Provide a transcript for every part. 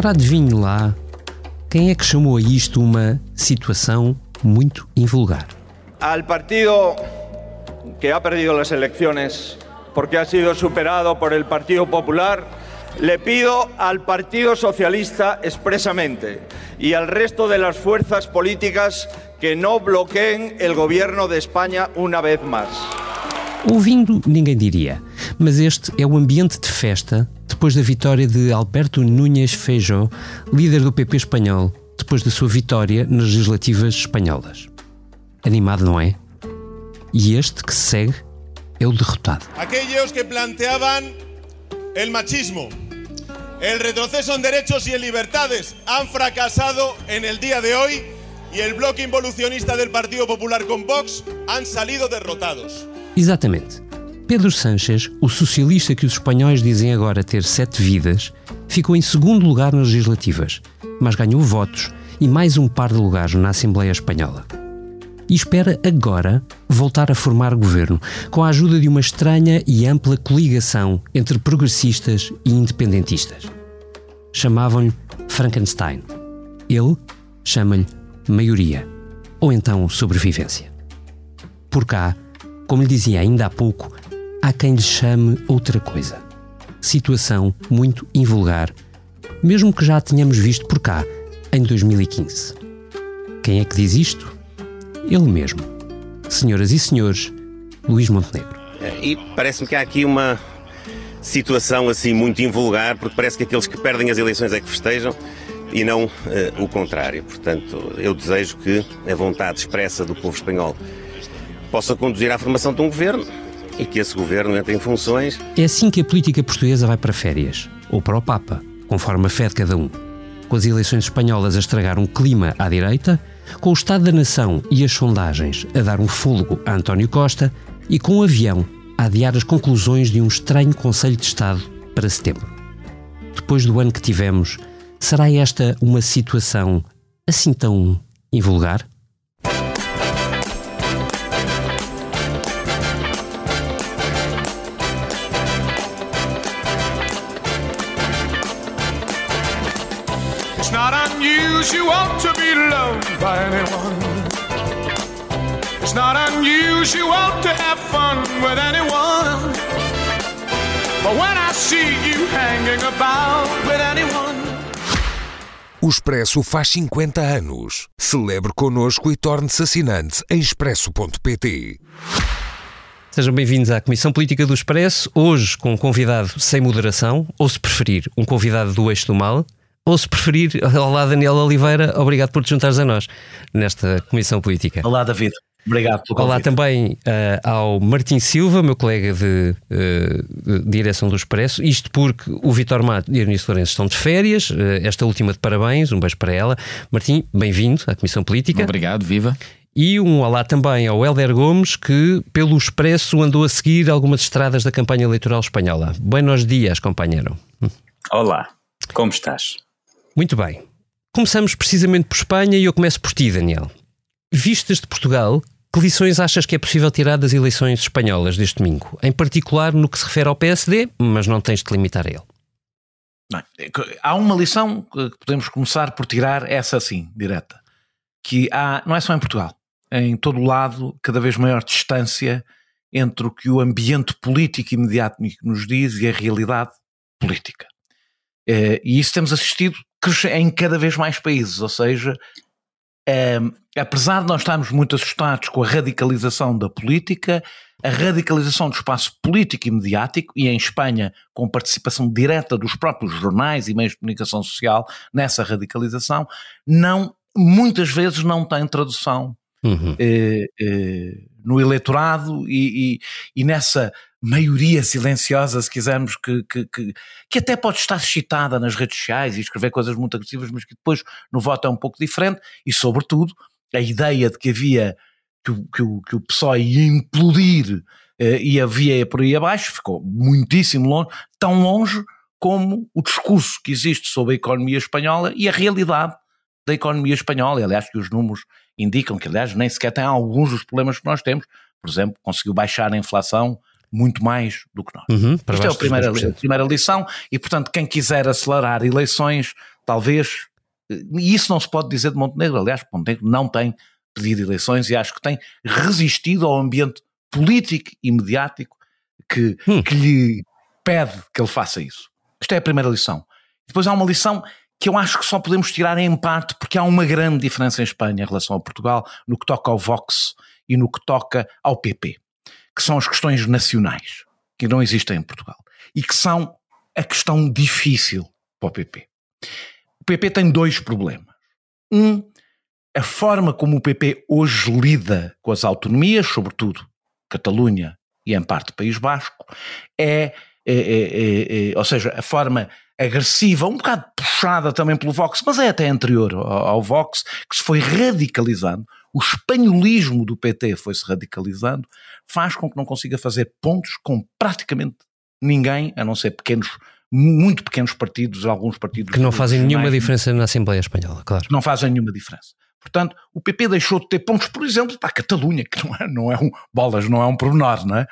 Ora, adivinhe lá quem é que chamou a isto uma situação muito invulgar. Al partido que ha perdido las elecciones porque ha sido superado por el Partido Popular, le pido al Partido Socialista expresamente y al resto de las fuerzas políticas que no bloqueen el gobierno de España una vez más. Ouvindo, ninguém diria, mas este é o ambiente de festa depois da vitória de Alberto Núñez Feijó, líder do PP espanhol, depois da sua vitória nas legislativas espanholas. Animado, não é? E este que segue é o derrotado. Aquellos que planteaban el machismo, el retroceso en derechos y en libertades han fracasado en el día de hoy y el bloque involucionista del Partido Popular con Vox han salido derrotados. Exatamente. Pedro Sánchez, o socialista que os espanhóis dizem agora ter sete vidas, ficou em segundo lugar nas legislativas, mas ganhou votos e mais um par de lugares na Assembleia Espanhola. E espera agora voltar a formar governo, com a ajuda de uma estranha e ampla coligação entre progressistas e independentistas. Chamavam-lhe Frankenstein. Ele chama-lhe maioria, ou então sobrevivência. Por cá, como lhe dizia ainda há pouco, há quem lhe chame outra coisa. Situação muito invulgar, mesmo que já a tenhamos visto por cá, em 2015. Quem é que diz isto? Ele mesmo. Senhoras e senhores, Luís Montenegro. E parece-me que há aqui uma situação assim muito invulgar, porque parece que aqueles que perdem as eleições é que festejam e não uh, o contrário. Portanto, eu desejo que a vontade expressa do povo espanhol possa conduzir à formação de um governo e que esse governo entre em funções. É assim que a política portuguesa vai para férias, ou para o Papa, conforme a fé de cada um. Com as eleições espanholas a estragar um clima à direita, com o Estado da Nação e as sondagens a dar um fôlego a António Costa e com o avião a adiar as conclusões de um estranho Conselho de Estado para setembro. Depois do ano que tivemos, será esta uma situação assim tão invulgar? It's not unusual to have fun with anyone. But when I see you hanging about with anyone. O Expresso faz 50 anos. Celebre connosco e torne-se assinante em expresso.pt. Sejam bem-vindos à Comissão Política do Expresso, hoje com um convidado sem moderação, ou se preferir, um convidado do eixo do mal, ou se preferir, olá Daniel Oliveira, obrigado por te juntares a nós nesta Comissão Política. Olá David, obrigado pelo Olá também uh, ao Martim Silva, meu colega de, uh, de direção do Expresso, isto porque o Vitor Mato e a Eunice Lourenço estão de férias, uh, esta última de parabéns, um beijo para ela. Martim, bem-vindo à Comissão Política. Obrigado, viva. E um olá também ao Helder Gomes, que pelo Expresso andou a seguir algumas estradas da campanha eleitoral espanhola. Buenos dias, companheiro. Olá, como estás? Muito bem. Começamos precisamente por Espanha e eu começo por ti, Daniel. Vistas de Portugal, que lições achas que é possível tirar das eleições espanholas deste domingo? Em particular no que se refere ao PSD, mas não tens de limitar a ele. Bem, há uma lição que podemos começar por tirar, essa sim, direta, que há, não é só em Portugal, em todo o lado, cada vez maior distância entre o que o ambiente político imediato nos diz e a realidade política. Eh, E isso temos assistido em cada vez mais países, ou seja, eh, apesar de nós estarmos muito assustados com a radicalização da política, a radicalização do espaço político e mediático, e em Espanha com participação direta dos próprios jornais e meios de comunicação social nessa radicalização, não, muitas vezes não tem tradução Uhum. eh, eh, no eleitorado e, e- e nessa maioria silenciosa, se quisermos, que, que, que, que até pode estar excitada nas redes sociais e escrever coisas muito agressivas, mas que depois no voto é um pouco diferente, e sobretudo a ideia de que havia que, o- que, o, que o PSOE ia implodir eh, e havia por aí abaixo, ficou muitíssimo longe, tão longe como o discurso que existe sobre a economia espanhola e a realidade da economia espanhola, e aliás que os números indicam que aliás nem sequer tem alguns dos problemas que nós temos, por exemplo, conseguiu baixar a inflação muito mais do que nós. Uhum, para Isto é a primeira, 2%. a primeira lição e portanto quem quiser acelerar eleições talvez, e isso não se pode dizer de Montenegro, aliás, Montenegro não tem pedido eleições e acho que tem resistido ao ambiente político e mediático que, hum. que lhe pede que ele faça isso. Esta é a primeira lição. Depois há uma lição que eu acho que só podemos tirar em parte porque há uma grande diferença em Espanha em relação a Portugal no que toca ao Vox e no que toca ao PP, que são as questões nacionais, que não existem em Portugal, e que são a questão difícil para o PP. O PP tem dois problemas. Um, a forma como o PP hoje lida com as autonomias, sobretudo Catalunha e em parte País Basco, é, é, é, é, ou seja, a forma agressiva, um bocado puxada também pelo Vox, mas é até anterior ao, ao Vox, que se foi radicalizando, o espanholismo do PT foi-se radicalizando, faz com que não consiga fazer pontos com praticamente ninguém, a não ser pequenos, muito pequenos partidos, alguns partidos. Que não fazem nenhuma diferença na Assembleia Espanhola, claro. Não fazem nenhuma diferença. Portanto, o PP deixou de ter pontos, por exemplo, para a Catalunha, que não é, não é um. bolas, não é um pormenor, não é?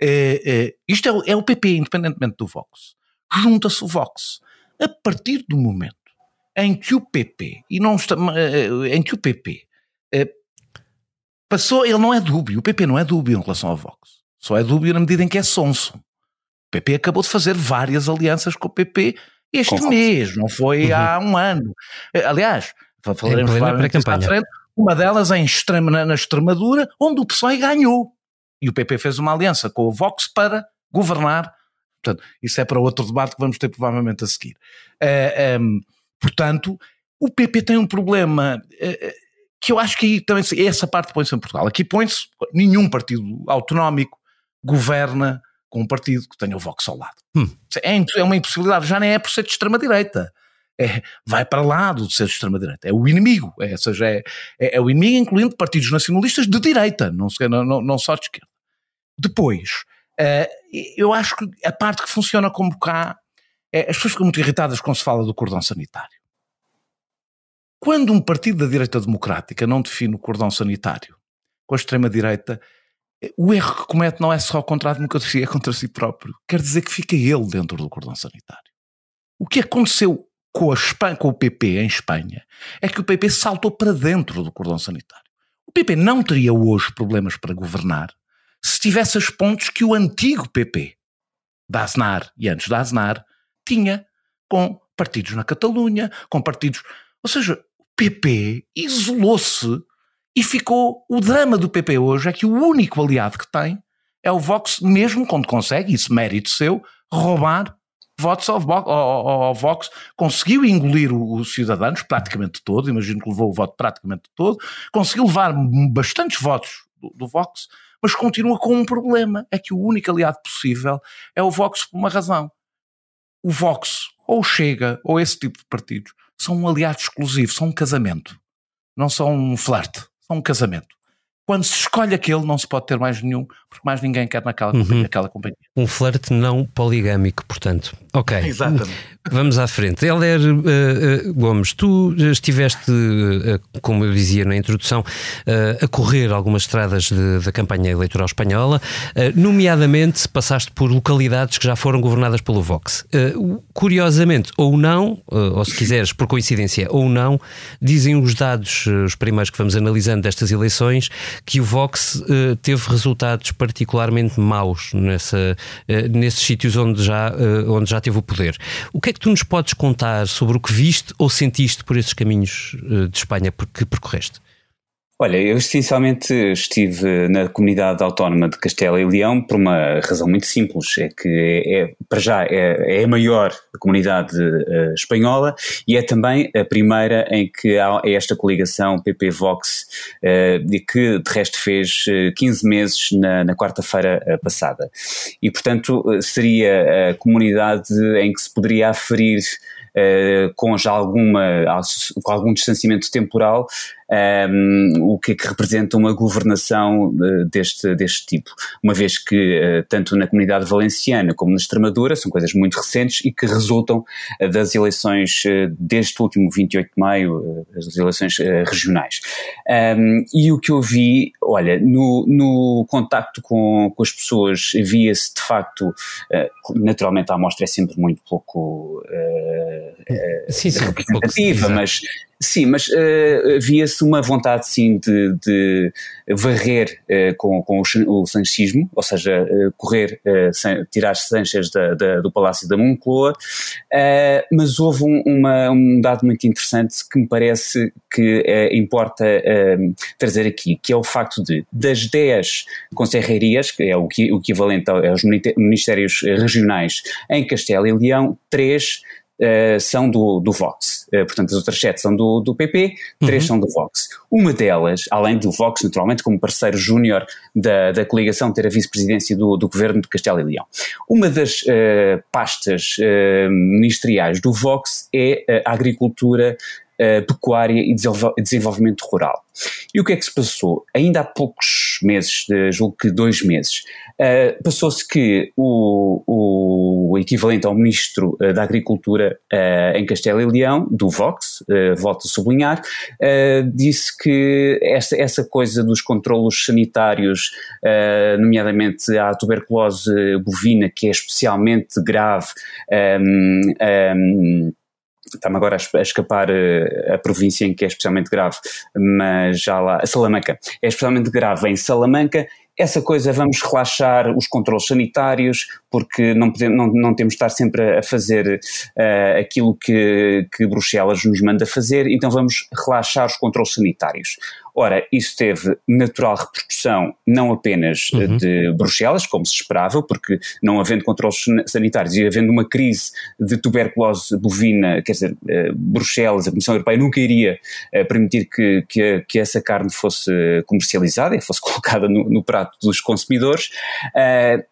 é, é isto é, é o PP, independentemente do Vox junta-se o Vox. A partir do momento em que o PP, e não está, eh, em que o PP eh, passou, ele não é dúbio, o PP não é dúbio em relação ao Vox, só é dúbio na medida em que é sonso. O PP acabou de fazer várias alianças com o PP este com mês, não foi uhum. há um ano. Eh, aliás, falaremos para frente, uma delas em extrema, na, na Extremadura, onde o PSOE ganhou. E o PP fez uma aliança com o Vox para governar Portanto, isso é para outro debate que vamos ter provavelmente a seguir. Uh, eh, um, ehm, portanto, o PP tem um problema uh, que eu acho que aí também essa parte põe-se em Portugal. Aqui põe-se nenhum partido autonómico governa com um partido que tenha o Vox ao lado. Hum. É, é, uma impossibilidade, já nem é por ser de extrema-direita. É, vai para lá do ser de extrema-direita. É o inimigo, é, ou seja, é, é, é, o inimigo incluindo partidos nacionalistas de direita, não, não, não, só de esquerda. Depois, Uh, eu acho que a parte que funciona como cá, é, as pessoas ficam muito irritadas quando se fala do cordão sanitário. Quando um partido da direita democrática não define o cordão sanitário com a extrema-direita, eh, o erro que comete não é só contra a democracia, é contra si próprio. Quer dizer que fica ele dentro do cordão sanitário. O que aconteceu com, Espanha, com o PP em Espanha é que o PP saltou para dentro do cordão sanitário. O PP não teria hoje problemas para governar se tivesse as pontes que o antigo PP da Aznar e antes da Aznar tinha com partidos na Catalunha, com partidos. Ou seja, PP isolou-se e ficou. O drama do PP hoje é que o único aliado que tem é o Vox, mesmo quando consegue, isso mérito seu, roubar votos ao, ao, ao, Vox, conseguiu engolir os Cidadãos praticamente todo, imagino que levou o voto praticamente todo, conseguiu levar bastantes votos do, do Vox, mas continua com um problema: é que o único aliado possível é o Vox por uma razão. O Vox, ou Chega, ou esse tipo de partidos, são um aliado exclusivo, são um casamento. Não são um flerte, são um casamento quando se escolhe aquele, não se pode ter mais nenhum, porque mais ninguém quer naquela uhum. companhia, companhia. Um flerte não poligâmico, portanto. Ok. Exatamente. Vamos à frente. Helder uh, uh, Gomes, tu estiveste, uh, como eu dizia na introdução, a correr algumas estradas de, da campanha eleitoral espanhola, nomeadamente passaste por localidades que já foram governadas pelo Vox. curiosamente, ou não, ou se quiseres, por coincidência, ou não, dizem os dados, os primeiros que vamos analisando destas eleições, que o Vox uh, teve resultados particularmente maus nessa, uh, nesses sítios onde já, uh, onde já teve o poder. O que é que tu nos podes contar sobre o que viste ou sentiste por esses caminhos de Espanha que percorreste? Olha, eu essencialmente estive na comunidade autónoma de Castela e Leão por uma razão muito simples, é que é, é para já é, é, a maior comunidade uh, espanhola e é também a primeira em que há esta coligação PP-Vox, uh, que de resto fez 15 meses na, na quarta-feira passada. E portanto seria a comunidade em que se poderia aferir uh, com já alguma, com algum distanciamento temporal, um, ehm, o que é que representa uma governação uh, deste, deste tipo, uma vez que uh, tanto na comunidade valenciana como na Extremadura são coisas muito recentes e que resultam das eleições deste último 28 de maio, as eleições regionais. Um, ehm, e o que eu vi, olha, no, no contacto com, com as pessoas via-se de facto, naturalmente a amostra é sempre muito pouco sim, sim, representativa, mas Sim, mas uh, via-se uma vontade, sim, de, de varrer uh, com, com o, o sanchismo, ou seja, uh, correr, sem, tirar Sanches da, da, do Palácio da Moncloa, mas houve um, uma, um, dado muito interessante que me parece que importa trazer aqui, que é o facto de, das 10 conserrerias, que é o, o equivalente aos ministérios regionais em Castelo e Leão, três Uh, são do, do Vox. Uh, portanto, as outras sete são do, do PP, três uhum. são do Vox. Uma delas, além do Vox, naturalmente, como parceiro júnior da, da coligação, ter a vice-presidência do, do governo de Castelo e Leão. Uma das uh, pastas ministeriais do Vox é a agricultura Uh, pecuária e desenvolvimento rural. E o que é que se passou? Ainda há poucos meses, julgo que dois meses, uh, passou-se que o, o, equivalente ao Ministro uh, da Agricultura em Castelo e Leão, do Vox, volto a sublinhar, disse que essa, essa coisa dos controlos sanitários, nomeadamente a tuberculose bovina, que é especialmente grave, um, um, está-me agora a escapar eh, a província em que é especialmente grave, mas já lá, Salamanca, é especialmente grave em Salamanca, essa coisa vamos relaxar os controles sanitários, porque não, podemos, não, não temos de estar sempre a fazer uh, aquilo que, que Bruxelas nos manda fazer, então vamos relaxar os controles sanitários. Ora, isso teve natural repercussão não apenas eh, uhum. de Bruxelas, como se esperava, porque não havendo controles sanitários e havendo uma crise de tuberculose bovina, quer dizer, uh, Bruxelas, a Comissão Europeia nunca iria uh, permitir que, que, que, essa carne fosse comercializada e fosse colocada no, no prato dos consumidores.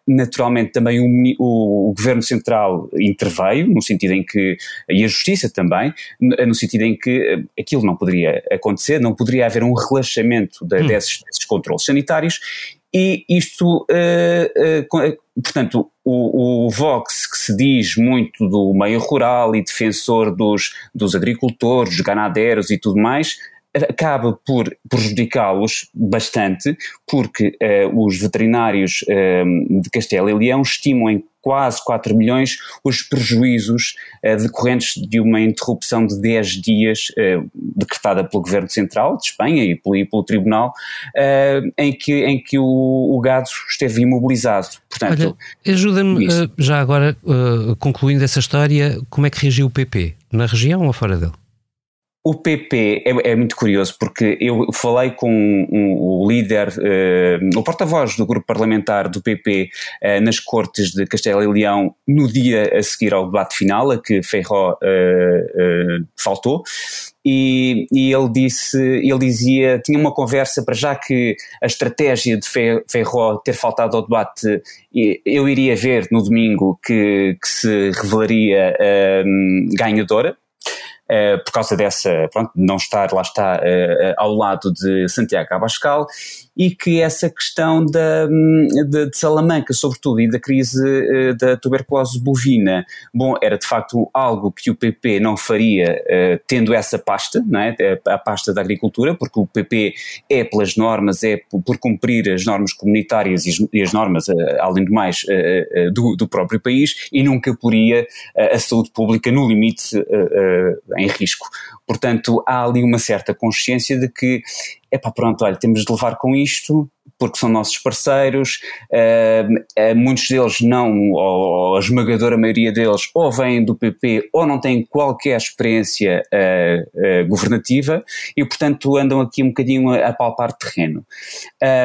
naturalmente também o o, o, Governo Central interveio, no sentido em que, e a Justiça também, no sentido em que eh, aquilo não poderia acontecer, não poderia haver um relaxamento de, hum. desses, desses controles sanitários e isto, uh, uh, portanto, o, o, Vox, que se diz muito do meio rural e defensor dos, dos agricultores, dos ganadeiros e tudo mais, acaba por prejudicá-los bastante, porque uh, os veterinários uh, de Castelo e Leão estimam em quase 4 milhões os prejuízos uh, decorrentes de uma interrupção de 10 dias decretada pelo Governo Central de Espanha e pelo, e pelo Tribunal, em, que, em que o, o, gado esteve imobilizado. Portanto, ajuda-me, já agora, concluindo essa história, como é que reagiu o PP? Na região ou fora dele? O PP é, é, muito curioso porque eu falei com um, um, o líder, uh, o porta-voz do grupo parlamentar do PP uh, eh, nas Cortes de Castelo e Leão no dia a seguir ao debate final, a que Ferro uh, faltou, e, e, ele disse, ele dizia, tinha uma conversa para já que a estratégia de Ferro ter faltado ao debate, eu iria ver no domingo que, que se revelaria ganhadora, eh, por causa dessa, pronto, não estar, lá está, uh, ao lado de Santiago Abascal, e que essa questão da, de, de Salamanca, sobretudo, e da crise uh, da tuberculose bovina, bom, era de facto algo que o PP não faria tendo essa pasta, não é? a pasta da agricultura, porque o PP é pelas normas, é por, cumprir as normas comunitárias e, e as normas, além do mais, do, do, próprio país, e nunca poria a saúde pública no limite em risco. Portanto, há ali uma certa consciência de que, é pá, pronto, olha, temos de levar com isto, porque são nossos parceiros, uh, muitos deles não, ou a esmagadora maioria deles, ou vêm do PP ou não têm qualquer experiência uh, uh, governativa e, portanto, andam aqui um bocadinho a, a palpar terreno.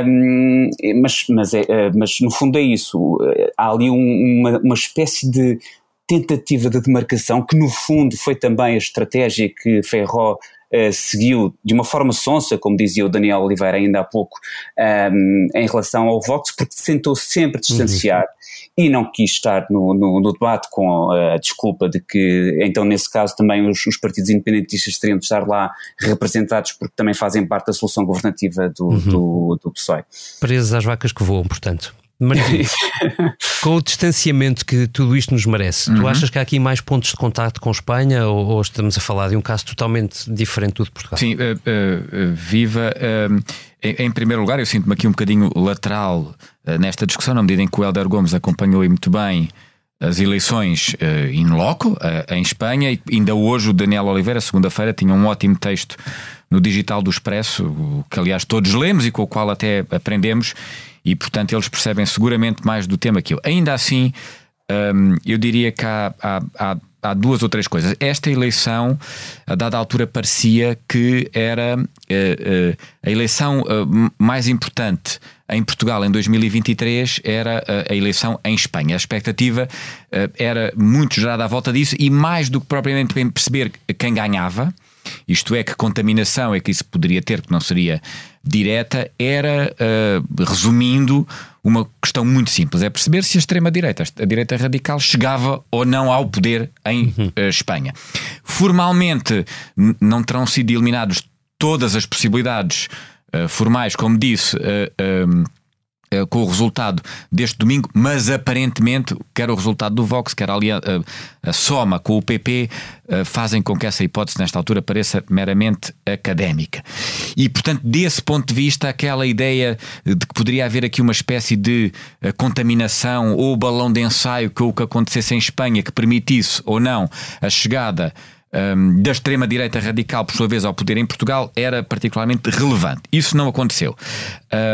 Um, mas, mas, é, mas, no fundo, é isso. Há ali um, uma, uma espécie de tentativa de demarcação, que no fundo foi também a estratégia que Ferro Uh, seguiu de uma forma sonsa, como dizia o Daniel Oliveira ainda há pouco, um, ehm, em relação ao Vox, porque tentou sempre distanciar uhum. e não quis estar no, no, no, debate com a desculpa de que, então, nesse caso, também os, os, partidos independentistas teriam de estar lá representados porque também fazem parte da solução governativa do, uhum. do, do PSOE. Presos às vacas que voam, portanto. Martim, com o distanciamento que tudo isto nos merece, uhum. tu achas que há aqui mais pontos de contato com Espanha ou, ou, estamos a falar de um caso totalmente diferente do de Portugal? Sim, uh, uh, viva. Uh, em, em, primeiro lugar, eu sinto-me aqui um bocadinho lateral nesta discussão, na medida em que o Helder Gomes acompanhou e muito bem as eleições uh, in loco, uh, em Espanha, e ainda hoje o Daniel Oliveira, segunda-feira, tinha um ótimo texto no digital do Expresso, que aliás todos lemos e com o qual até aprendemos, e portanto eles percebem seguramente mais do tema que eu. Ainda assim, um, eu diria que há, há, há, há, duas ou três coisas. Esta eleição, a dada altura, parecia que era uh, uh, a eleição uh, mais importante em Portugal em 2023 era a eleição em Espanha. A expectativa era muito gerada à volta disso e mais do que propriamente perceber quem ganhava, isto é, que contaminação é que isso poderia ter, que não seria direta, era, uh, resumindo, uma questão muito simples: é perceber se a extrema-direita, a direita radical, chegava ou não ao poder em uh, Espanha. Formalmente, não terão sido eliminados todas as possibilidades uh, formais, como disse. Eh, com o resultado deste domingo, mas aparentemente, quer o resultado do Vox, quer a, a, soma com o PP, eh, fazem com que essa hipótese, nesta altura, pareça meramente académica. E, portanto, desse ponto de vista, aquela ideia de que poderia haver aqui uma espécie de eh, contaminação ou balão de ensaio com o que acontecesse em Espanha que permitisse ou não a chegada um, da extrema-direita radical, por sua vez, ao poder em Portugal, era particularmente relevante. Isso não aconteceu.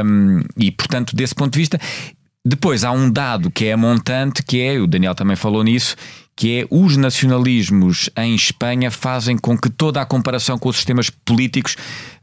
Um, e, portanto, desse ponto de vista. Depois há um dado que é montante, que é, o Daniel também falou nisso, que é os nacionalismos em Espanha fazem com que toda a comparação com os sistemas políticos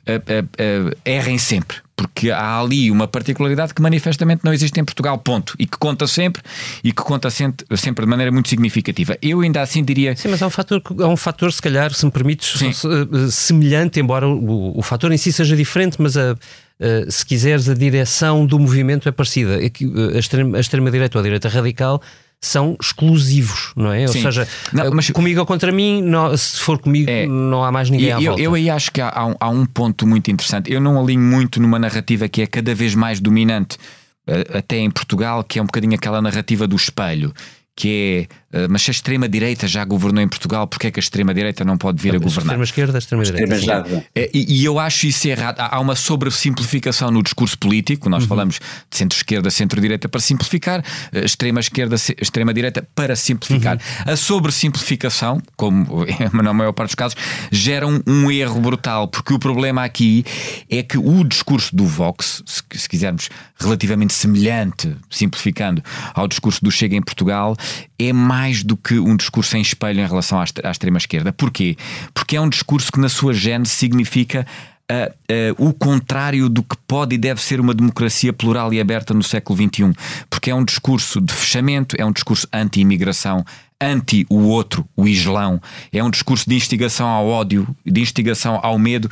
uh, uh, uh, errem sempre porque há ali uma particularidade que manifestamente não existe em Portugal, ponto. E que conta sempre e que conta sempre, de maneira muito significativa. Eu ainda assim diria. Sim, mas há um fator, há um fator se calhar, se me permites, eh, semelhante, embora o, o fator em si seja diferente, mas a. Uh, se quiseres, a direção do movimento é parecida. É uh, a extrema-direita extrema ou a direita radical são exclusivos, não é? Ou seja, não, mas... comigo ou contra mim, não, se for comigo, é, não há mais ninguém eu, à volta. Eu aí acho que há, há, um, há, um, ponto muito interessante. Eu não alinho muito numa narrativa que é cada vez mais dominante, eh, até em Portugal, que é um bocadinho aquela narrativa do espelho que é, mas se a extrema-direita já governou em Portugal, porque é que a extrema-direita não pode vir a governar? Extrema-esquerda, extrema-direita. É, e, e, eu acho isso errado. Há uma sobressimplificação no discurso político, nós uhum. falamos de centro-esquerda, centro-direita para simplificar, uh, extrema-esquerda, extrema-direita para simplificar. Uhum. A sobressimplificação, como na maior parte dos casos, gera um, um, erro brutal, porque o problema aqui é que o discurso do Vox, se, se quisermos relativamente semelhante, simplificando, ao discurso do Chega em Portugal, é mais do que um discurso em espelho em relação à, à extrema-esquerda. Porquê? Porque é um discurso que, na sua gênese, significa Uh, uh, o contrário do que pode e deve ser uma democracia plural e aberta no século XXI. Porque é um discurso de fechamento, é um discurso anti-imigração, anti o outro, o islão, é um discurso de instigação ao ódio, de instigação ao medo.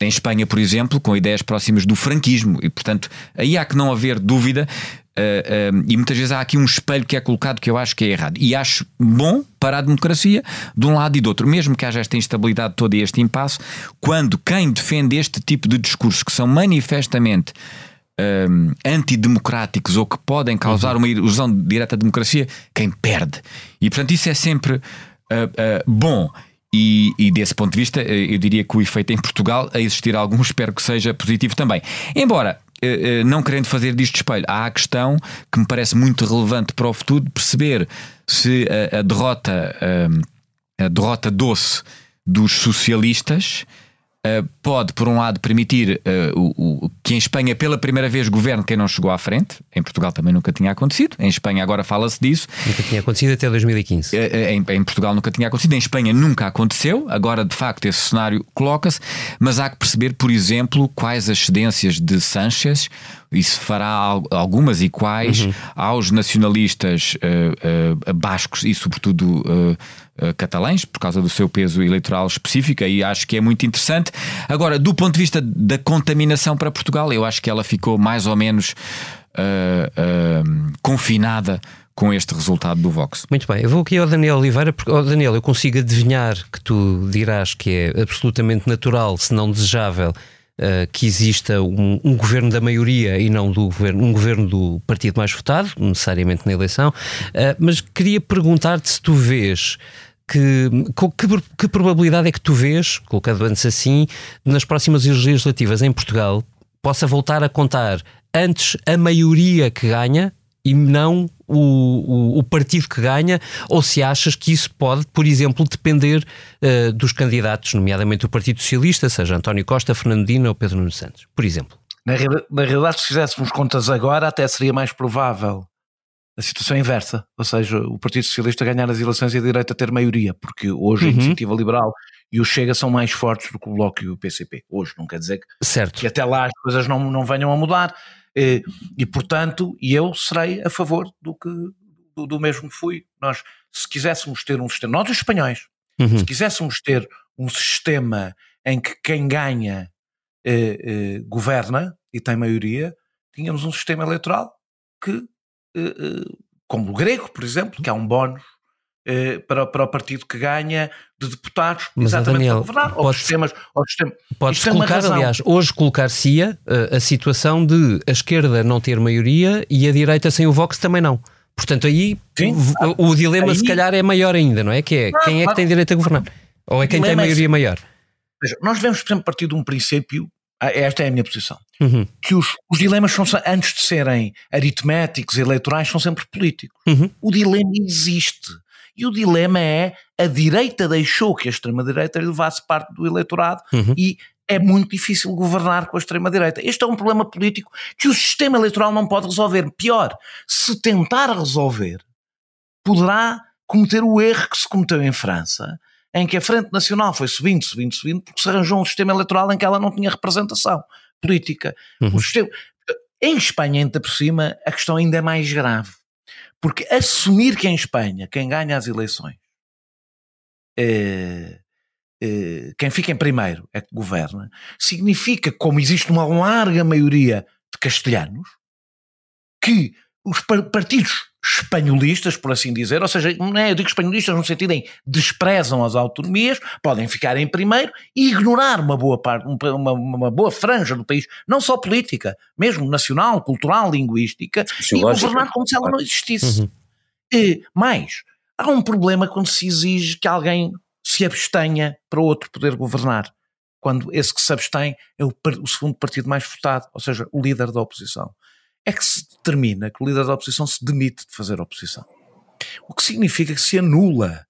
Em Espanha, por exemplo, com ideias próximas do franquismo, e portanto aí há que não haver dúvida Uh, uh, e muitas vezes há aqui um espelho que é colocado que eu acho que é errado. E acho bom para a democracia de um lado e do outro, mesmo que haja esta instabilidade toda e este impasse, quando quem defende este tipo de discursos que são manifestamente uh, antidemocráticos ou que podem causar uma ilusão direta da democracia, quem perde. E portanto, isso é sempre bom. E, e, desse ponto de vista, eu diria que o efeito em Portugal, a existir algum, espero que seja positivo também. Embora eh, eh, não querendo fazer disto espelho, há a questão que me parece muito relevante para o futuro perceber se a, a derrota, a, eh, a derrota doce dos socialistas Uh, pode, por um lado, permitir uh, o, o, que em Espanha, pela primeira vez, governe quem não chegou à frente. Em Portugal também nunca tinha acontecido. Em Espanha agora fala-se disso. Nunca tinha acontecido até 2015. Uh, em, em, Portugal nunca tinha acontecido. Em Espanha nunca aconteceu. Agora, de facto, esse cenário coloca-se. Mas há que perceber, por exemplo, quais as cedências de Sánchez isso fará algumas e quais uhum. aos nacionalistas bascos e, sobretudo, uh, catalães, por causa do seu peso eleitoral específico, e acho que é muito interessante. Agora, do ponto de vista da contaminação para Portugal, eu acho que ela ficou mais ou menos confinada com este resultado do Vox. Muito bem, eu vou aqui ao Daniel Oliveira, porque, oh Daniel, eu consigo adivinhar que tu dirás que é absolutamente natural, se não desejável, uh, que exista um, um, governo da maioria e não do governo, um governo do partido mais votado, necessariamente na eleição. Uh, mas queria perguntar-te se tu vês. Que, que, que, probabilidade é que tu vês, colocando antes assim, nas próximas legislativas em Portugal, possa voltar a contar antes a maioria que ganha e não o, o, o, partido que ganha, ou se achas que isso pode, por exemplo, depender uh, dos candidatos, nomeadamente do Partido Socialista, seja António Costa, Fernandina ou Pedro Nuno Santos, por exemplo? Na, na realidade, se fizéssemos contas agora, até seria mais provável a situação inversa, ou seja, o Partido Socialista ganhar as eleições e a direita ter maioria, porque hoje uhum. a Iniciativa Liberal e o Chega são mais fortes do que o Bloco e o PCP. Hoje não quer dizer que, certo. que até lá as coisas não, não venham a mudar. E, e portanto, eu serei a favor do que do, do, mesmo que fui. Nós, se quiséssemos ter um sistema, nós os espanhóis, uhum. se quiséssemos ter um sistema em que quem ganha eh, eh, governa e tem maioria, tínhamos um sistema eleitoral que, eh, eh como o grego, por exemplo, que há um bónus eh, para, para o partido que ganha de deputados Mas, exatamente Daniel, para governar, ou sistemas, ou sistema. Pode-se colocar, aliás, hoje colocar-se-ia a, a situação de a esquerda não ter maioria e a direita sem o Vox também não. Portanto, aí Sim, o, o, dilema aí, se calhar é maior ainda, não é? Que é quem é que tem direito a governar? Ou é quem tem é maioria é maior? Veja, nós devemos, por exemplo, partir de um princípio, esta é a minha posição, uhum. que os, os dilemas são, antes de serem aritméticos, eleitorais, são sempre políticos. Uhum. O dilema existe. E o dilema é a direita deixou que a extrema-direita levasse parte do eleitorado uhum. e é muito difícil governar com a extrema-direita. Este é um problema político que o sistema eleitoral não pode resolver. Pior, se tentar resolver, poderá cometer o erro que se cometeu em França, em que a Frente Nacional foi subindo, subindo, subindo, porque se arranjou um sistema eleitoral em que ela não tinha representação política. Uhum. O sistema... Em Espanha, ainda por cima, a questão ainda é mais grave porque assumir que em Espanha quem ganha as eleições, é, é, quem fica em primeiro é que governa, significa, como existe uma larga maioria de castelhanos, que os partidos espanholistas, por assim dizer, ou seja, não é, eu digo espanholistas no sentido em desprezam as autonomias, podem ficar em primeiro e ignorar uma boa parte, uma, uma boa franja do país, não só política, mesmo nacional, cultural, linguística, e governar como se ela não existisse. Uhum. E, mais, há um problema quando se exige que alguém se abstenha para outro poder governar. Quando esse que se abstém é o, o segundo partido mais votado, ou seja, o líder da oposição é que se determina que o líder da oposição se demite de fazer oposição. O que significa que se anula,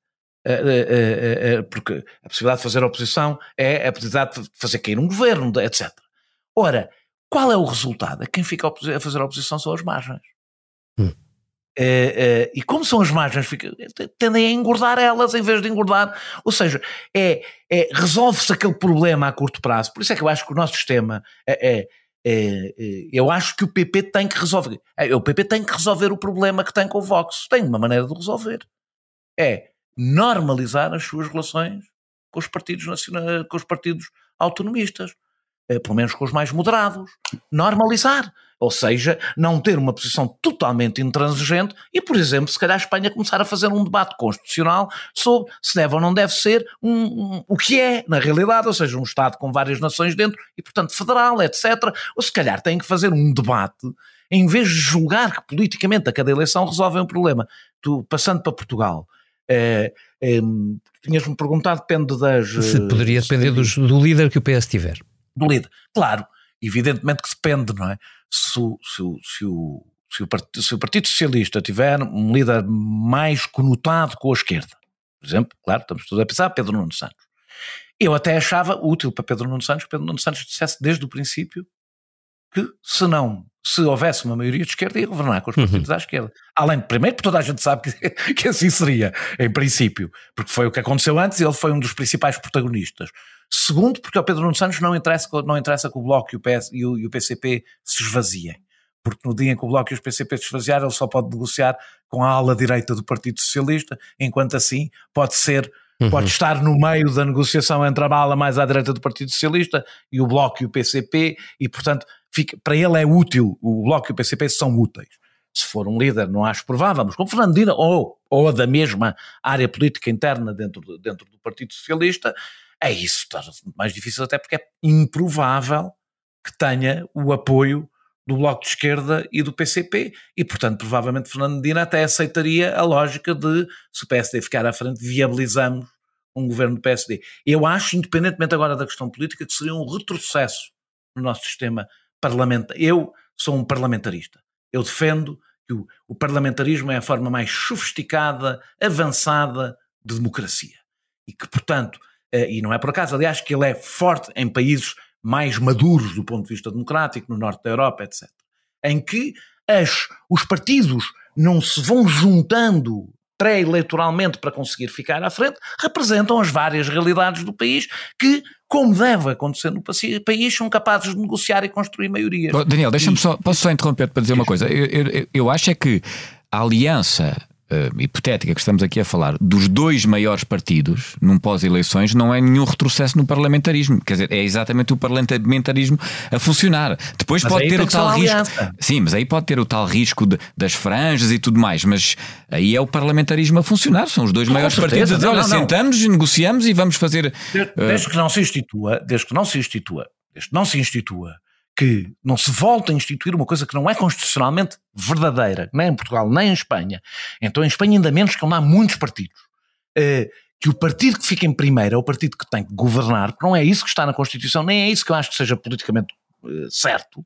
uh, uh, uh, porque a possibilidade de fazer oposição é a possibilidade de fazer cair um governo, etc. Ora, qual é o resultado? É quem fica a fazer oposição são as margens. Hum. e como são as margens, fica, tendem a engordar elas em vez de engordar. Ou seja, é, é resolve-se aquele problema a curto prazo. Por isso é que eu acho que o nosso sistema é, é é, é, eu acho que o PP tem que resolver. É, o PP tem que resolver o problema que tem com o Vox. Tem uma maneira de resolver. É normalizar as suas relações com os partidos nacionais, com os partidos autonomistas. Pelo menos com os mais moderados, normalizar. Ou seja, não ter uma posição totalmente intransigente e, por exemplo, se calhar a Espanha começar a fazer um debate constitucional sobre se deve ou não deve ser um, um, o que é, na realidade, ou seja, um Estado com várias nações dentro e, portanto, federal, etc. Ou se calhar tem que fazer um debate em vez de julgar que politicamente a cada eleição resolvem um problema. Tu, passando para Portugal, é, é, tinhas-me perguntado, depende das. Se poderia depender dos, do líder que o PS tiver do líder. Claro, evidentemente que depende, não é? Se, se, se, o, se, o, partido, se o Partido Socialista tiver um líder mais conotado com a esquerda, por exemplo, claro, estamos todos a pensar, Pedro Nuno Santos. Eu até achava útil para Pedro Nuno Santos que Pedro Nuno Santos dissesse desde o princípio que se não, se houvesse uma maioria de esquerda, ia governar com os partidos uhum. à esquerda. Além, primeiro, porque toda a gente sabe que, que assim seria, em princípio, porque foi o que aconteceu antes e ele foi um dos principais protagonistas. Segundo, porque ao Pedro Nuno Santos não interessa, não interessa que o Bloco e o, PS, e, o, e o PCP se esvaziem. Porque no dia em que o Bloco e os PCP se esvaziarem, ele só pode negociar com a ala direita do Partido Socialista, enquanto assim pode ser uhum. pode estar no meio da negociação entre a ala mais à direita do Partido Socialista e o Bloco e o PCP, e portanto fica, para ele é útil, o Bloco e o PCP são úteis. Se for um líder, não acho provável, mas como Fernandina ou, ou da mesma área política interna dentro, dentro do Partido Socialista, é isso torna-se mais difícil, até porque é improvável que tenha o apoio do Bloco de Esquerda e do PCP, e portanto provavelmente Fernando Medina até aceitaria a lógica de se o PSD ficar à frente, viabilizamos um governo do PSD. Eu acho, independentemente agora da questão política, que seria um retrocesso no nosso sistema parlamentar. Eu sou um parlamentarista. Eu defendo que o, o parlamentarismo é a forma mais sofisticada, avançada de democracia. E que, portanto, e não é por acaso, aliás, que ele é forte em países mais maduros do ponto de vista democrático, no norte da Europa, etc. Em que as, os partidos não se vão juntando pré-eleitoralmente para conseguir ficar à frente, representam as várias realidades do país que, como deve acontecer no país, são capazes de negociar e construir maiorias. Daniel, deixa-me só, posso só interromper para dizer uma coisa? Eu, eu, eu acho é que a aliança uh, hipotética que estamos aqui a falar dos dois maiores partidos num pós-eleições não é nenhum retrocesso no parlamentarismo. Quer dizer, é exatamente o parlamentarismo a funcionar. Depois mas pode ter o tal risco. Aliança. Sim, mas aí pode ter o tal risco de, das franjas e tudo mais. Mas aí é o parlamentarismo a funcionar. São os dois Com maiores certeza. partidos a dizer: Não, olha, não, não. sentamos, negociamos e vamos fazer. Desde, desde que não se institua, desde que não se institua, desde que não se institua, que não se volta a instituir uma coisa que não é constitucionalmente verdadeira, nem em Portugal, nem em Espanha. Então em Espanha ainda menos que onde há muitos partidos. Eh, que o partido que fica em primeiro é o partido que tem que governar, que não é isso que está na Constituição, nem é isso que eu acho que seja politicamente eh, certo.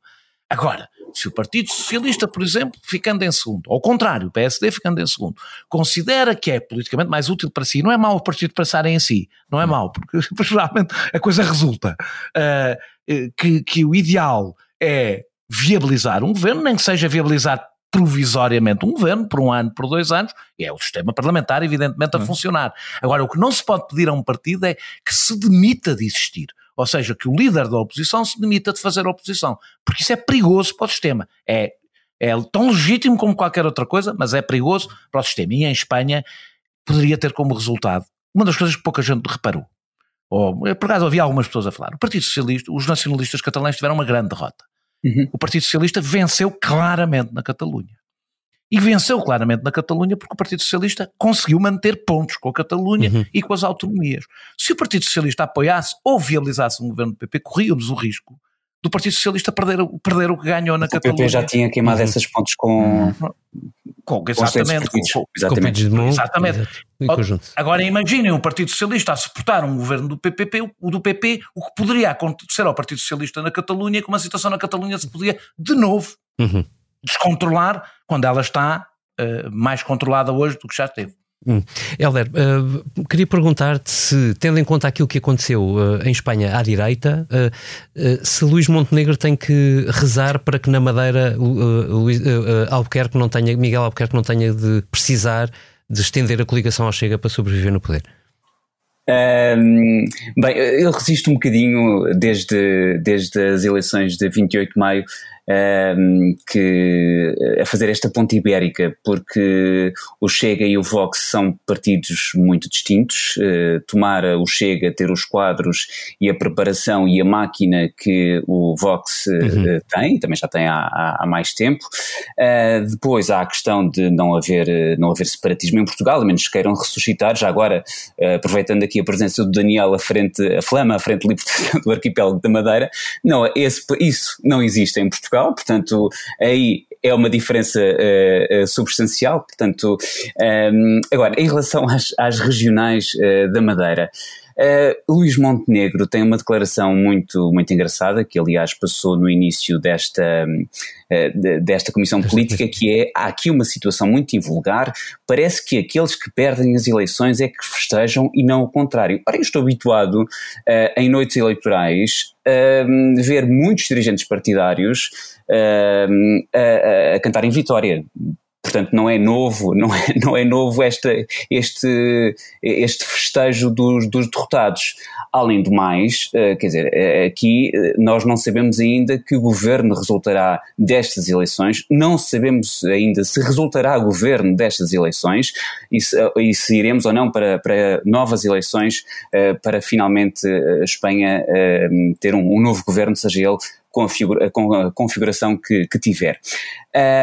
Agora, se o Partido Socialista, por exemplo, ficando em segundo, ao contrário, o PSD ficando em segundo, considera que é politicamente mais útil para si, não é mau o partido pensar em si, não é mau, porque geralmente a coisa resulta, uh, que, que o ideal é viabilizar um governo, nem que seja viabilizar provisoriamente um governo, por um ano, por dois anos, e é o sistema parlamentar, evidentemente, a funcionar. Agora, o que não se pode pedir a um partido é que se demita de existir. Ou seja, que o líder da oposição se demita de fazer oposição. Porque isso é perigoso para o sistema. É, é tão legítimo como qualquer outra coisa, mas é perigoso para o sistema. E em Espanha poderia ter como resultado uma das coisas que pouca gente reparou. Ou, por acaso havia algumas pessoas a falar. O Partido Socialista, os nacionalistas catalães tiveram uma grande derrota. Uhum. O Partido Socialista venceu claramente na Catalunha. E venceu claramente na Catalunha porque o Partido Socialista conseguiu manter pontos com a Catalunha Uhum. e com as autonomias. Se o Partido Socialista apoiasse ou viabilizasse um governo do PP, corríamos o risco do Partido Socialista perder, o- perder o que ganhou na O PP Catalunha. já tinha queimado Uhum. esses pontos com, Com, com exatamente. com- Com Exatamente. mão. Exatamente. Conjunto. Agora imaginem o Partido Socialista a suportar um governo do PPP, o- do PP, o que poderia acontecer ao Partido Socialista na Catalunha, que uma situação na Catalunha se podia, de novo, Uhum. Descontrolar quando ela está eh, mais controlada hoje do que já esteve. Helder, uh, queria perguntar-te se, tendo em conta aquilo que aconteceu uh, em Espanha à direita, uh, uh, se Luís Montenegro tem que rezar para que na Madeira uh, Luís, uh, uh, Albuquerque não tenha, Miguel Albuquerque não tenha de precisar de estender a coligação ao Chega para sobreviver no poder. Ahm, bem, eu resisto um bocadinho desde, desde as eleições de 28 de maio ahm, que, a fazer esta ponte ibérica, porque o Chega e o Vox são partidos muito distintos. Eh, tomara o Chega ter os quadros e a preparação e a máquina que o Vox eh, Uhum. tem, também já tem há, há, mais tempo. Uh, depois há a questão de não haver, não haver separatismo em Portugal, a menos que queiram ressuscitar. Já agora, aproveitando aqui a presença do Daniel à frente, a flama à frente de libertação do arquipélago da Madeira, não, esse, isso não existe em Portugal, portanto, aí é uma diferença uh, uh, substancial. Portanto, um, agora, em relação às, às regionais uh, da Madeira. Uh, Luís Montenegro tem uma declaração muito, muito engraçada, que aliás passou no início desta, uh, de, desta comissão política, que é, há aqui uma situação muito invulgar, parece que aqueles que perdem as eleições é que festejam e não o contrário. Ora, eu estou habituado uh, em noites eleitorais a ver muitos dirigentes partidários a, a cantarem vitória, Portanto, não é novo, não é, não é novo esta, este, este festejo dos, dos derrotados. Além do mais, uh, quer dizer, uh, aqui uh, nós não sabemos ainda que governo resultará destas eleições, não sabemos ainda se resultará governo destas eleições e se, e se iremos ou não para, para novas eleições para finalmente a Espanha ter um, um novo governo, seja ele com a, figura, com a configuração que, que tiver.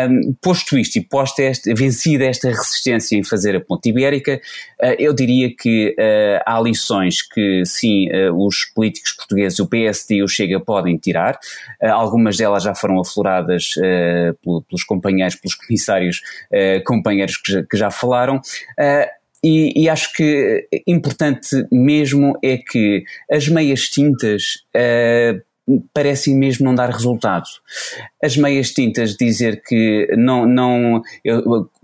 Um, posto isto e posto esta, vencida esta resistência em fazer a ponte ibérica, uh, eu diria que uh, há lições que sim, uh, os políticos portugueses, o PSD e o Chega podem tirar, algumas delas já foram afloradas pelos companheiros, pelos comissários companheiros que já, que já falaram, e, e, acho que importante mesmo é que as meias tintas uh, parecem mesmo não dar resultado. As meias tintas dizer que não, não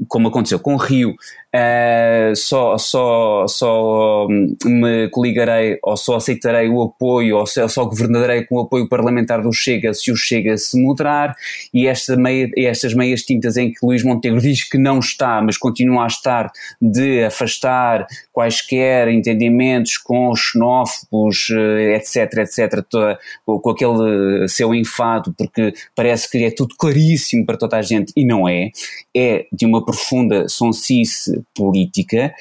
como aconteceu com o Rio, uh, só, só, só me coligarei ou só aceitarei o apoio ou só, só governarei com o apoio parlamentar do Chega se o Chega se moderar. E esta meia, estas meias tintas em que Luís Montenegro diz que não está, mas continua a estar de afastar quaisquer entendimentos com os xenófobos, etc, etc, toda, com aquele seu enfado, porque parece que é tudo claríssimo para toda a gente e não é, é de uma profunda sonsice política.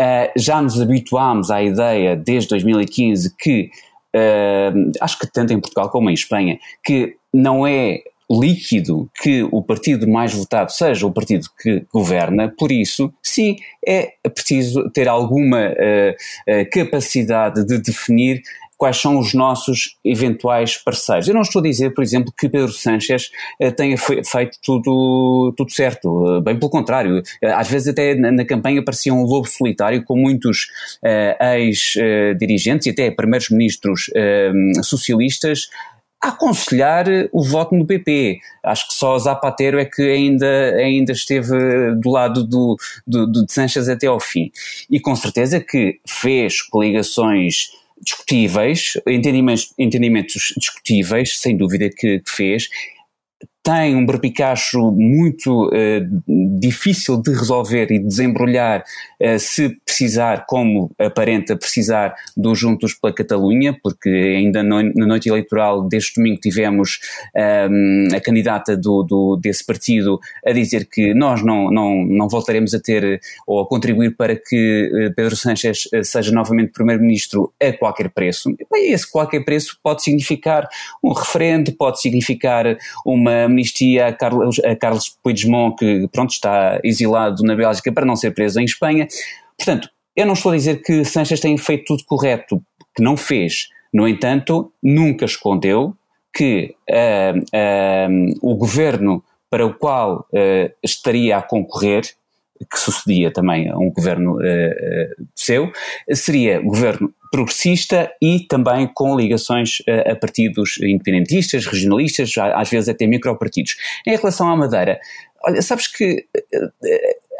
Uh, já nos habituámos à ideia desde 2015 que, uh, acho que tanto em Portugal como em Espanha, que não é líquido que o partido mais votado seja o partido que governa, por isso, sim, é preciso ter alguma uh, capacidade de definir quais são os nossos eventuais parceiros. Eu não estou a dizer, por exemplo, que Pedro Sánchez uh, tenha feito tudo, tudo certo, uh, bem pelo contrário. Uh, às vezes até na, campanha parecia um lobo solitário com muitos ex-dirigentes e até primeiros ministros socialistas a aconselhar o voto no PP. Acho que só Zapatero é que ainda, ainda esteve do lado do, do, do de Sanches até ao fim. E com certeza que fez coligações discutíveis, entendimentos, entendimentos discutíveis, sem dúvida que, que fez, tem um berbicacho muito uh, difícil de resolver e desembrulhar uh, se precisar, como aparenta precisar, do Juntos pela Catalunha, porque ainda no, na noite eleitoral deste domingo tivemos ehm, a candidata do, do, desse partido a dizer que nós não, não, não voltaremos a ter ou a contribuir para que uh, Pedro Sánchez seja novamente Primeiro-Ministro a qualquer preço. E, bem, esse qualquer preço pode significar um referendo, pode significar uma amnistia a Carlos, a Carlos Puigdemont, que pronto, está exilado na Bélgica para não ser preso em Espanha. Portanto, eu não estou a dizer que Sanches tenha feito tudo correto, que não fez. No entanto, nunca escondeu que uh, uh, o governo para o qual uh, estaria a concorrer, que sucedia também a um governo seu, seria governo progressista e também com ligações a, a partidos independentistas, regionalistas, às vezes até micropartidos. Em relação à Madeira, olha, sabes que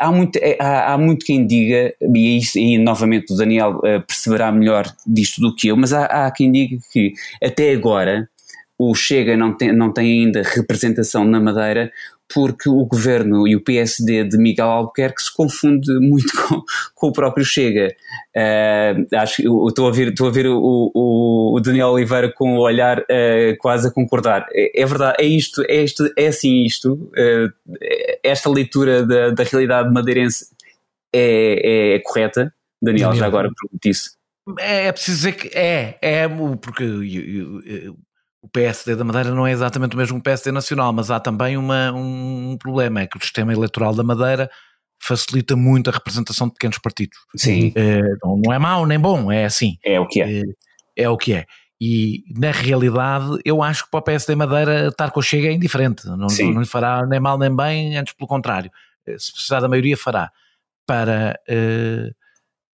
há muito, é, há, há, muito quem diga, e, isso, e novamente o Daniel uh, perceberá melhor disto do que eu, mas há, há quem diga que até agora o Chega não tem, não tem ainda representação na Madeira porque o governo e o PSD de Miguel Albuquerque se confunde muito com, com o próprio Chega. Uh, acho estou a ver, estou a ver o, o, o, Daniel Oliveira com o olhar uh, quase a concordar. É, é, verdade, é isto, é isto, é assim isto. Uh, esta leitura da, da realidade madeirense é, é correta. Daniel, Daniel. já agora pergunto isso. É, é preciso dizer que é, é porque o PSD da Madeira não é exatamente o mesmo PSD nacional, mas há também uma, um problema, é que o sistema eleitoral da Madeira facilita muito a representação de pequenos partidos. Sim. É, não é mau nem bom, é assim. É o que é. É, é o que é. E na realidade, eu acho que para o PSD Madeira estar com o Chega é indiferente. Não, não, não lhe fará nem mal nem bem, antes pelo contrário. Eh, se precisar da maioria, fará. Para uh,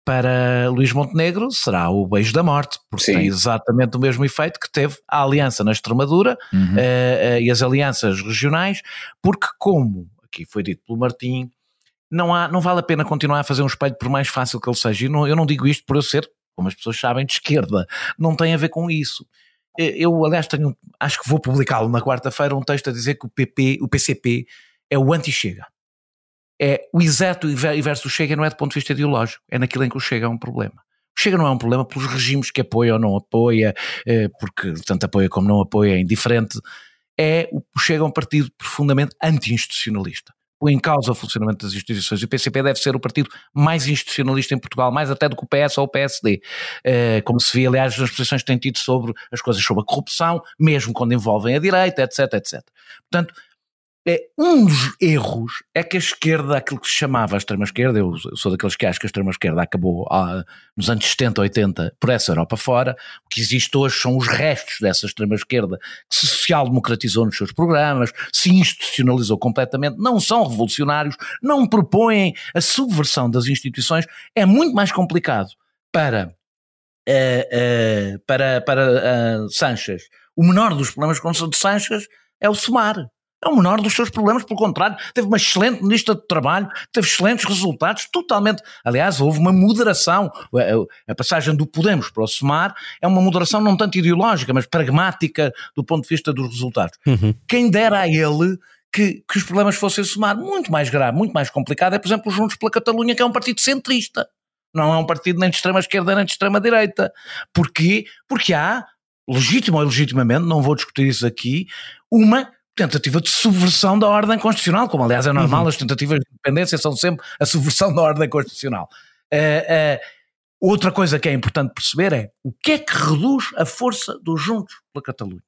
para Luís Montenegro será o beijo da morte, porque Sim. tem exatamente o mesmo efeito que teve a aliança na Extremadura uhum. uh, uh, e as alianças regionais, porque como aqui foi dito pelo Martim, não, há, não vale a pena continuar a fazer um espelho por mais fácil que ele seja. não, eu não digo isto por eu ser, como as pessoas sabem, de esquerda. Não tem a ver com isso. Eh, eu, aliás, tenho, acho que vou publicá-lo na quarta-feira, um texto a dizer que o PP, o PCP é o anti-chega é o exato inverso do Chega não é do ponto de vista ideológico, é naquilo em que o Chega é um problema. O Chega não é um problema pelos regimes que apoia ou não apoia, eh, porque tanto apoia como não apoia é indiferente. É, o Chega é um partido profundamente anti-institucionalista. O em causa o funcionamento das instituições. E o PCP deve ser o partido mais institucionalista em Portugal, mais até do que o PS ou o PSD. Eh, como se vê, aliás, nas posições que têm tido sobre as coisas sobre a corrupção, mesmo quando envolvem a direita, etc, etc. Portanto, é, um dos erros é que a esquerda, aquilo que se chamava a extrema-esquerda, eu, sou daqueles que acho que a extrema-esquerda acabou ah, nos anos 70, 80 por essa Europa fora, o que existe hoje são os restos dessa extrema-esquerda que se social-democratizou nos seus programas, se institucionalizou completamente, não são revolucionários, não propõem a subversão das instituições, é muito mais complicado para, uh, uh, para, para uh, Sanchez o menor dos problemas com o de Sanches é o somar. É o menor dos seus problemas, pelo contrário, teve uma excelente lista de trabalho, teve excelentes resultados, totalmente. Aliás, houve uma moderação. A passagem do Podemos para o SEMAR é uma moderação não tanto ideológica, mas pragmática do ponto de vista dos resultados. Uhum. Quem dera a ele que, que os problemas fossem SEMAR muito mais grave, muito mais complicado, é, por exemplo, o Juntos pela Catalunha, que é um partido centrista. Não é um partido nem de extrema esquerda nem de extrema direita. Porquê? Porque há, legítimo ou ilegitimamente, não vou discutir isso aqui, uma tentativa de subversão da ordem constitucional, como aliás é normal, uhum. as tentativas de independência são sempre a subversão da ordem constitucional. Uh, uh, outra coisa que é importante perceber é o que é que reduz a força dos Juntos pela Catalunha?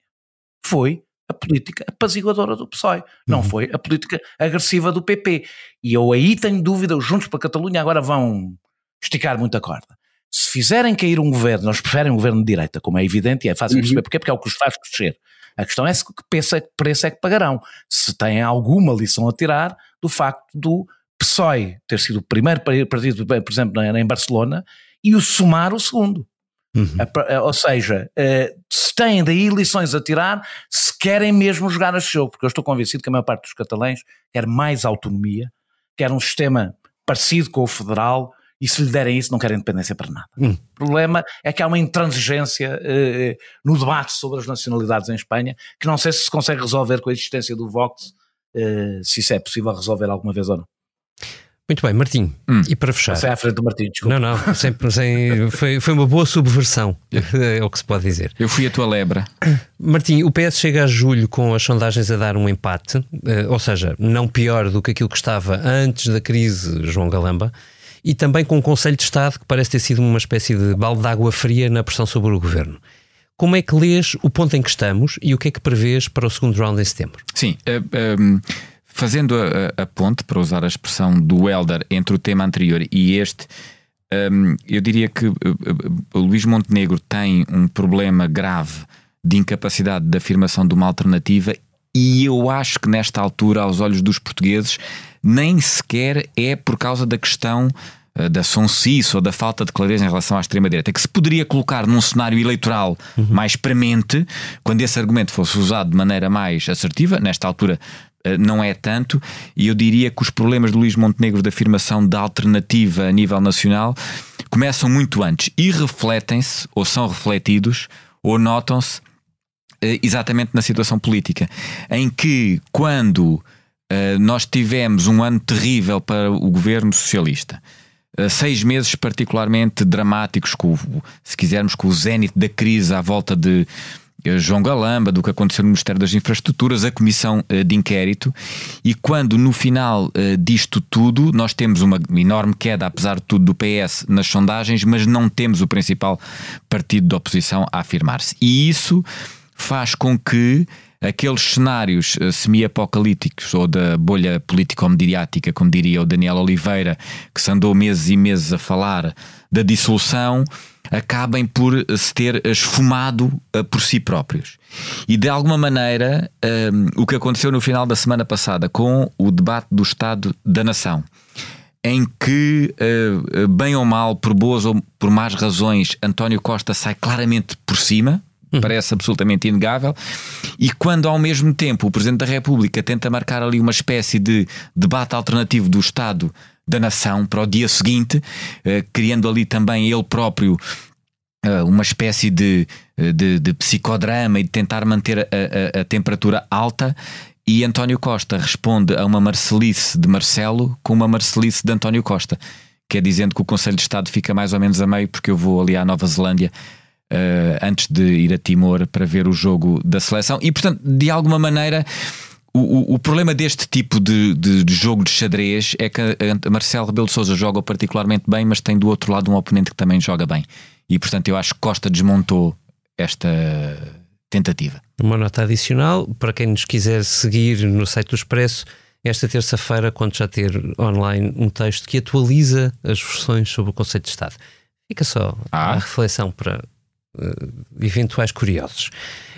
Foi a política apaziguadora do PSOE, não uhum. foi a política agressiva do PP. E eu aí tenho dúvida, os Juntos pela Catalunha agora vão esticar muita corda. Se fizerem cair um governo, nós preferem um governo de direita, como é evidente, e é fácil uhum. perceber porquê, porque é o que os faz crescer. A questão é se que pensa, que preço é que pagarão. Se têm alguma lição a tirar do facto do PSOE ter sido o primeiro partido, por exemplo, em Barcelona, e o Sumar o segundo. Uhum. Ou seja, eh, se têm daí lições a tirar, se querem mesmo jogar este jogo, porque eu estou convencido que a maior parte dos catalães quer mais autonomia, quer um sistema parecido com o federal, e se lhe derem isso não querem independência para nada. Hum. O problema é que há uma intransigência eh, no debate sobre as nacionalidades em Espanha que não sei se se consegue resolver com a existência do Vox, eh, se isso é possível resolver alguma vez ou não. Muito bem, Martim, hum. e para fechar. Você é à frente do Martim, desculpa. Não, não, sempre, sem, foi, foi uma boa subversão, é o que se pode dizer. Eu fui a tua lebra. Martim, o PS chega a julho com as sondagens a dar um empate, eh, ou seja, não pior do que aquilo que estava antes da crise João Galamba e também com um Conselho de Estado que parece ter sido uma espécie de balde de água fria na pressão sobre o governo. Como é que lês o ponto em que estamos e o que é que prevês para o segundo round em setembro? Sim, uh, eh, um, ehm, fazendo a, a, ponte, para usar a expressão do Elder, entre o tema anterior e este, ehm, eu diria que uh, Luís Montenegro tem um problema grave de incapacidade de afirmação de uma alternativa e eu acho que nesta altura, aos olhos dos portugueses, nem sequer é por causa da questão uh, da sonsice ou da falta de clareza em relação à extrema-direita, que se poderia colocar num cenário eleitoral uhum. mais premente, quando esse argumento fosse usado de maneira mais assertiva, nesta altura uh, não é tanto, e eu diria que os problemas de Luís Montenegro de afirmação da alternativa a nível nacional começam muito antes e refletem-se, ou são refletidos, ou notam-se uh, exatamente na situação política, em que quando Uh, nós tivemos um ano terrível para o governo socialista. Uh, seis meses particularmente dramáticos, com, se quisermos, com o zénite da crise à volta de uh, João Galamba, do que aconteceu no Ministério das Infraestruturas, a comissão de inquérito, e quando no final disto tudo nós temos uma enorme queda, apesar de tudo, do PS nas sondagens, mas não temos o principal partido da oposição a afirmar-se. E isso faz com que aqueles cenários uh, semi-apocalípticos ou da bolha político-mediática, como diria o Daniel Oliveira, que se andou meses e meses a falar da dissolução, acabem por se ter esfumado uh, por si próprios. E de alguma maneira, um, o que aconteceu no final da semana passada com o debate do Estado da Nação, em que, bem ou mal, por boas ou por más razões, António Costa sai claramente por cima Uhum. parece absolutamente inegável. E quando ao mesmo tempo o Presidente da República tenta marcar ali uma espécie de debate alternativo do Estado da Nação para o dia seguinte, eh, criando ali também ele próprio eh, uma espécie de, eh, de, de, psicodrama e de tentar manter a, a, a, temperatura alta. E António Costa responde a uma Marcelice de Marcelo com uma Marcelice de António Costa, que é dizendo que o Conselho de Estado fica mais ou menos a meio, porque eu vou ali à Nova Zelândia uh, antes de ir a Timor para ver o jogo da seleção. E, portanto, de alguma maneira. O, o, problema deste tipo de, de, de, jogo de xadrez é que a Marcelo Rebelo de Souza joga particularmente bem, mas tem do outro lado um oponente que também joga bem. E portanto eu acho que Costa desmontou esta tentativa. Uma nota adicional, para quem nos quiser seguir no site do Expresso, esta terça-feira, quando já ter online um texto que atualiza as versões sobre o conceito de Estado. Fica só ah. a reflexão para eventuais curiosos.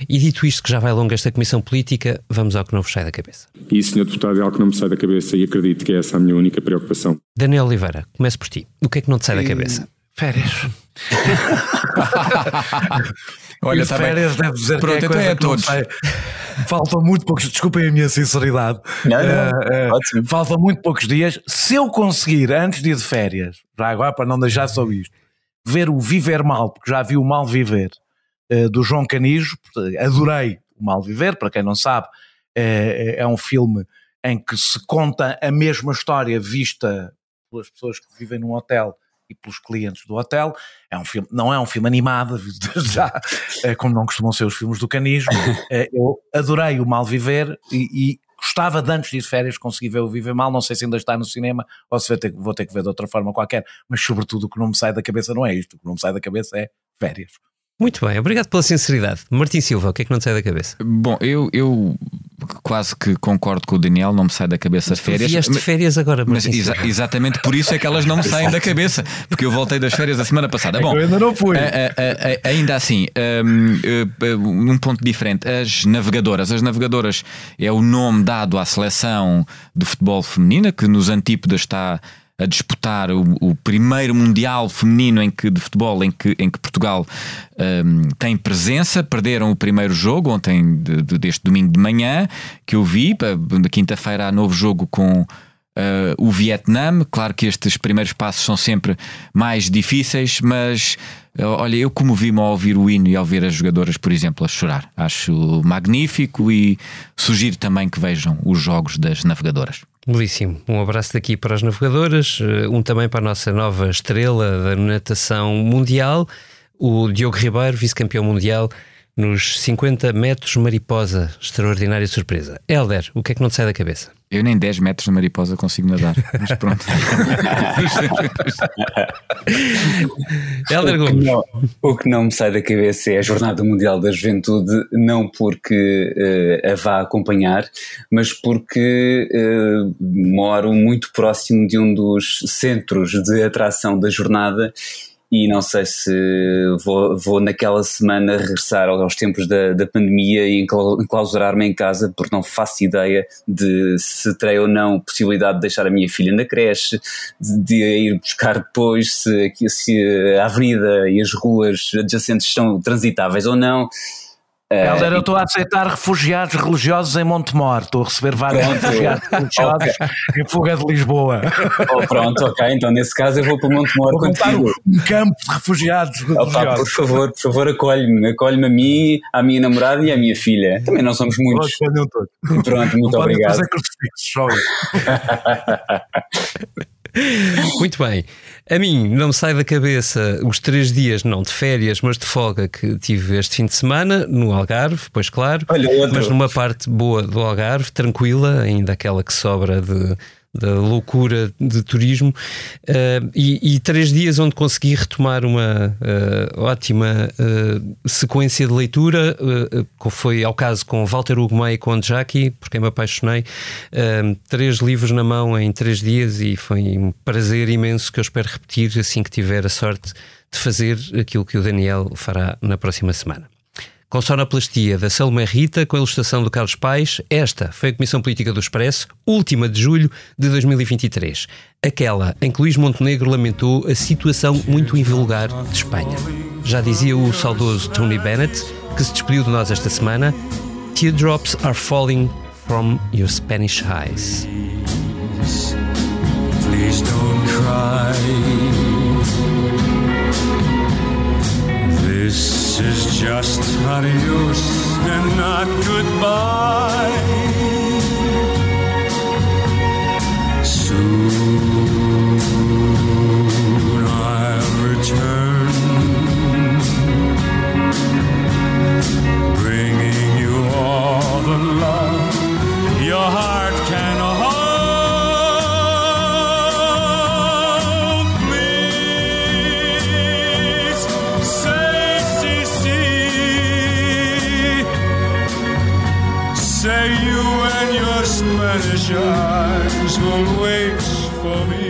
E dito isto, que já vai longa esta comissão política, vamos ao que não vos sai da cabeça. E, Sr. Deputado, é algo que não me sai da cabeça e acredito que é essa a minha única preocupação. Daniel Oliveira, comece por ti. O que é que não te sai da cabeça? Férias. Olha, E tá bem. férias deve dizer Pronto, que é então coisa é a todos. Faltam muito poucos, desculpem a minha sinceridade. Não, não, Eh, eh, ótimo. faltam muito poucos dias. Se eu conseguir, antes de ir de férias, já agora para não deixar só isto, ver o Viver Mal, porque já vi o Mal Viver eh, do João Canijo, adorei o Mal Viver, para quem não sabe, eh, é um filme em que se conta a mesma história vista pelas pessoas que vivem num hotel e pelos clientes do hotel. É um filme, não é um filme animado, já, eh, como não costumam ser os filmes do Canijo. Eu adorei o Mal Viver e, e gostava de antes de ir de férias conseguir ver o Viver Mal. Não sei se ainda está no cinema ou se vou ter, vou ter que ver de outra forma qualquer, mas sobretudo o que não me sai da cabeça não é isto. O que não me sai da cabeça é férias. Muito bem, obrigado pela sinceridade. Martim Silva, o que é que não te sai da cabeça? Bom, eu, eu quase que concordo com o Daniel, não me sai da cabeça Tu férias. vieste de mas- férias agora, Mas Martim exa- Silva. exatamente por isso é que elas não me saem da cabeça, porque eu voltei das férias a semana passada. Bom, eu ainda não fui. a- a- a- ainda assim, hum, eh, um ponto diferente, as navegadoras. As navegadoras é o nome dado à seleção de futebol feminina que nos antípodas está a disputar o, o primeiro mundial feminino em que, de futebol em que, em que Portugal hum, tem presença. Perderam o primeiro jogo ontem, de- de- deste domingo de manhã, que eu vi. Na quinta-feira há novo jogo com Uh, o Vietnã. Claro que estes primeiros passos são sempre mais difíceis, mas olha, eu comovi-me ao ouvir o hino e ao ver as jogadoras, por exemplo, a chorar. Acho magnífico e sugiro também que vejam os jogos das navegadoras. Belíssimo. Um abraço daqui para as navegadoras, eh, um também para a nossa nova estrela da natação mundial, o Diogo Ribeiro, vice-campeão mundial nos 50 metros mariposa. Extraordinária surpresa. Helder, o que é que não te sai da cabeça? Eu nem 10 metros de mariposa consigo nadar, mas pronto. Helder o, que Gomes. não, o que não me sai da cabeça é a Jornada Mundial da Juventude, não porque eh, a vá acompanhar, mas porque eh, moro muito próximo de um dos centros de atração da jornada e não sei se vou, vou naquela semana regressar aos tempos da, da pandemia e enclau- enclausurar-me em casa porque não faço ideia de se terei ou não possibilidade de deixar a minha filha na creche, de, de ir buscar depois, se, se a avenida e as ruas adjacentes são transitáveis ou não. Eh, Helder, eu estou a aceitar refugiados religiosos em Montemor. Estou a receber vários Pronto. refugiados religiosos em fuga de Lisboa. oh, pronto, ok, então nesse caso eu vou para Montemor Vou contigo. um campo de refugiados Opa, por religiosos. favor, por favor, acolhe-me, acolhe-me a mim, à minha namorada e à minha filha. Também não somos muitos. Pronto, muito Não obrigado. fazer. Muito bem. A mim não me sai da cabeça os três dias, não de férias, mas de folga que tive este fim de semana no Algarve, pois claro. Olha. Mas numa parte boa do Algarve, tranquila, ainda aquela que sobra de, da loucura de turismo. eh, e, e três dias onde consegui retomar uma eh, ótima eh, sequência de leitura, que foi ao caso com Walter Hugo May e com Jackie, por quem me apaixonei. Três livros na mão em três dias e foi um prazer imenso que eu espero repetir assim que tiver a sorte de fazer aquilo que o Daniel fará na próxima semana. Com sonoplastia da Salomé Rita, com a ilustração do Carlos Paes, esta foi a Comissão Política do Expresso, última de julho de 2023. Aquela em que Luís Montenegro lamentou a situação muito invulgar de Espanha. Já dizia o saudoso Tony Bennett, que se despediu de nós esta semana: Teardrops are falling from your Spanish eyes. Please don't cry. This is just adios and not goodbye. Say you and your Spanish eyes will wait for me.